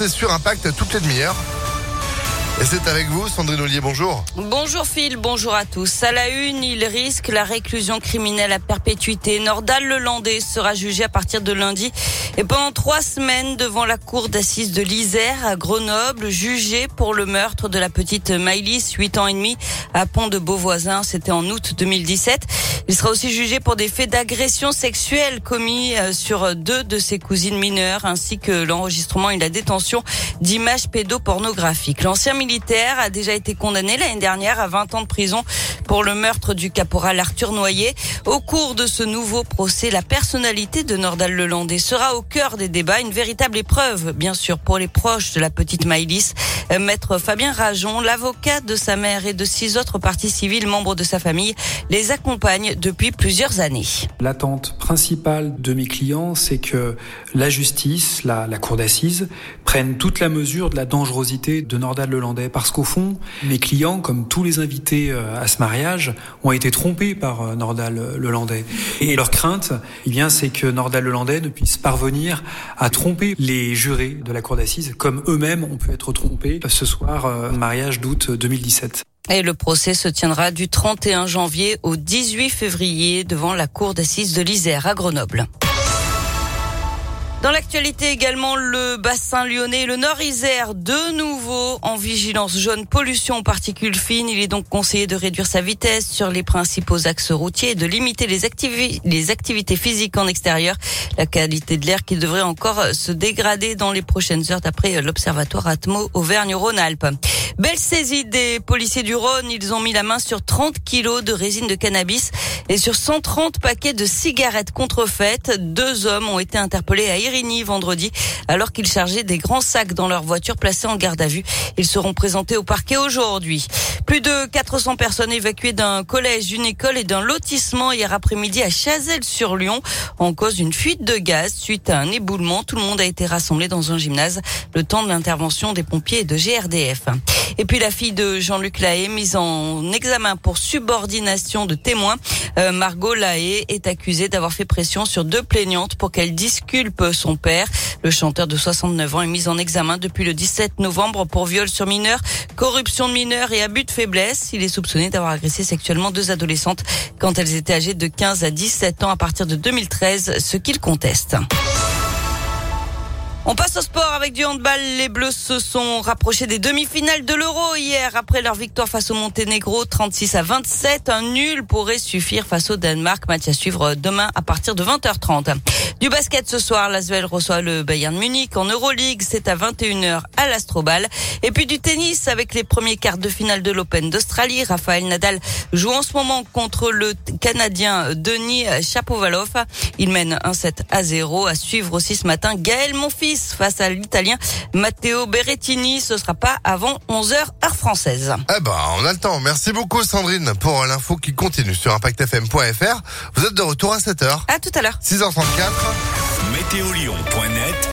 c'est sur Impact toutes les demi-heures. Et c'est avec vous, Sandrine Ollier, bonjour. Bonjour Phil, bonjour à tous. À la une, il risque la réclusion criminelle à perpétuité. Nordal Lelandais sera jugé à partir de lundi et pendant trois semaines devant la cour d'assises de l'Isère à Grenoble, jugé pour le meurtre de la petite Maïlis, 8 ans et demi, à Pont de Beauvoisin. C'était en août 2017. Il sera aussi jugé pour des faits d'agression sexuelle commis euh, sur deux de ses cousines mineures, ainsi que l'enregistrement et la détention d'images pédopornographiques. L'ancien militaire a déjà été condamné l'année dernière à 20 ans de prison pour le meurtre du caporal Arthur Noyer. Au cours de ce nouveau procès, la personnalité de Nordal Lelandais sera au cœur des débats, une véritable épreuve, bien sûr, pour les proches de la petite Maïlis. Euh, Maître Fabien Rajon, l'avocat de sa mère et de six autres parties civiles membres de sa famille, les accompagne depuis plusieurs années. L'attente principale de mes clients, c'est que la justice, la, la cour d'assises, prenne toute la mesure de la dangerosité de Nordal Lelandais. Parce qu'au fond, mes clients, comme tous les invités euh, à ce mariage, ont été trompés par euh, Nordal Lelandais. Et leur crainte, eh bien, c'est que Nordal Lelandais ne puisse parvenir à tromper les jurés de la cour d'assises, comme eux-mêmes ont pu être trompés ce soir, euh, mariage d'août 2017. Et le procès se tiendra du 31 janvier au 18 février devant la cour d'assises de l'Isère à Grenoble. Dans l'actualité également, le bassin lyonnais le Nord-Isère, de nouveau en vigilance jaune pollution particules fines. Il est donc conseillé de réduire sa vitesse sur les principaux axes routiers de limiter les activités physiques en extérieur. La qualité de l'air qui devrait encore se dégrader dans les prochaines heures d'après l'Observatoire Atmo Auvergne-Rhône-Alpes. Belle saisie des policiers du Rhône. Ils ont mis la main sur 30 kilos de résine de cannabis et sur 130 paquets de cigarettes contrefaites. Deux hommes ont été interpellés à Irigny vendredi alors qu'ils chargeaient des grands sacs dans leur voiture placée en garde à vue. Ils seront présentés au parquet aujourd'hui. Plus de 400 personnes évacuées d'un collège, d'une école et d'un lotissement hier après-midi à Chazelles-sur-Lyon en cause d'une fuite de gaz suite à un éboulement. Tout le monde a été rassemblé dans un gymnase le temps de l'intervention des pompiers et de GRDF. Et puis la fille de Jean-Luc Lahaye mise en examen pour subordination de témoins. Euh, Margot Lahaye est accusée d'avoir fait pression sur deux plaignantes pour qu'elles disculpent son père. Le chanteur de 69 ans est mis en examen depuis le 17 novembre pour viol sur mineur, corruption de mineurs et abus de faiblesse. Il est soupçonné d'avoir agressé sexuellement deux adolescentes quand elles étaient âgées de 15 à 17 ans à partir de 2013, ce qu'il conteste. On passe au sport avec du handball. Les Bleus se sont rapprochés des demi-finales de l'Euro hier après leur victoire face au Monténégro 36 à 27. Un nul pourrait suffire face au Danemark. Match à suivre demain à partir de 20h30. Du basket ce soir, l'Asvel reçoit le Bayern Munich en Euroleague. C'est à 21h à l'Astrobal. Et puis du tennis avec les premiers quarts de finale de l'Open d'Australie. Raphaël Nadal joue en ce moment contre le Canadien Denis Chapovalov. Il mène un 7 à 0. À suivre aussi ce matin Gaël Monfils face à l'Italien Matteo Berrettini. Ce sera pas avant 11h heure française. Eh ben, on a le temps. Merci beaucoup Sandrine pour l'info qui continue sur impactfm.fr. Vous êtes de retour à 7h. À tout à l'heure. 6h34. Météolion.net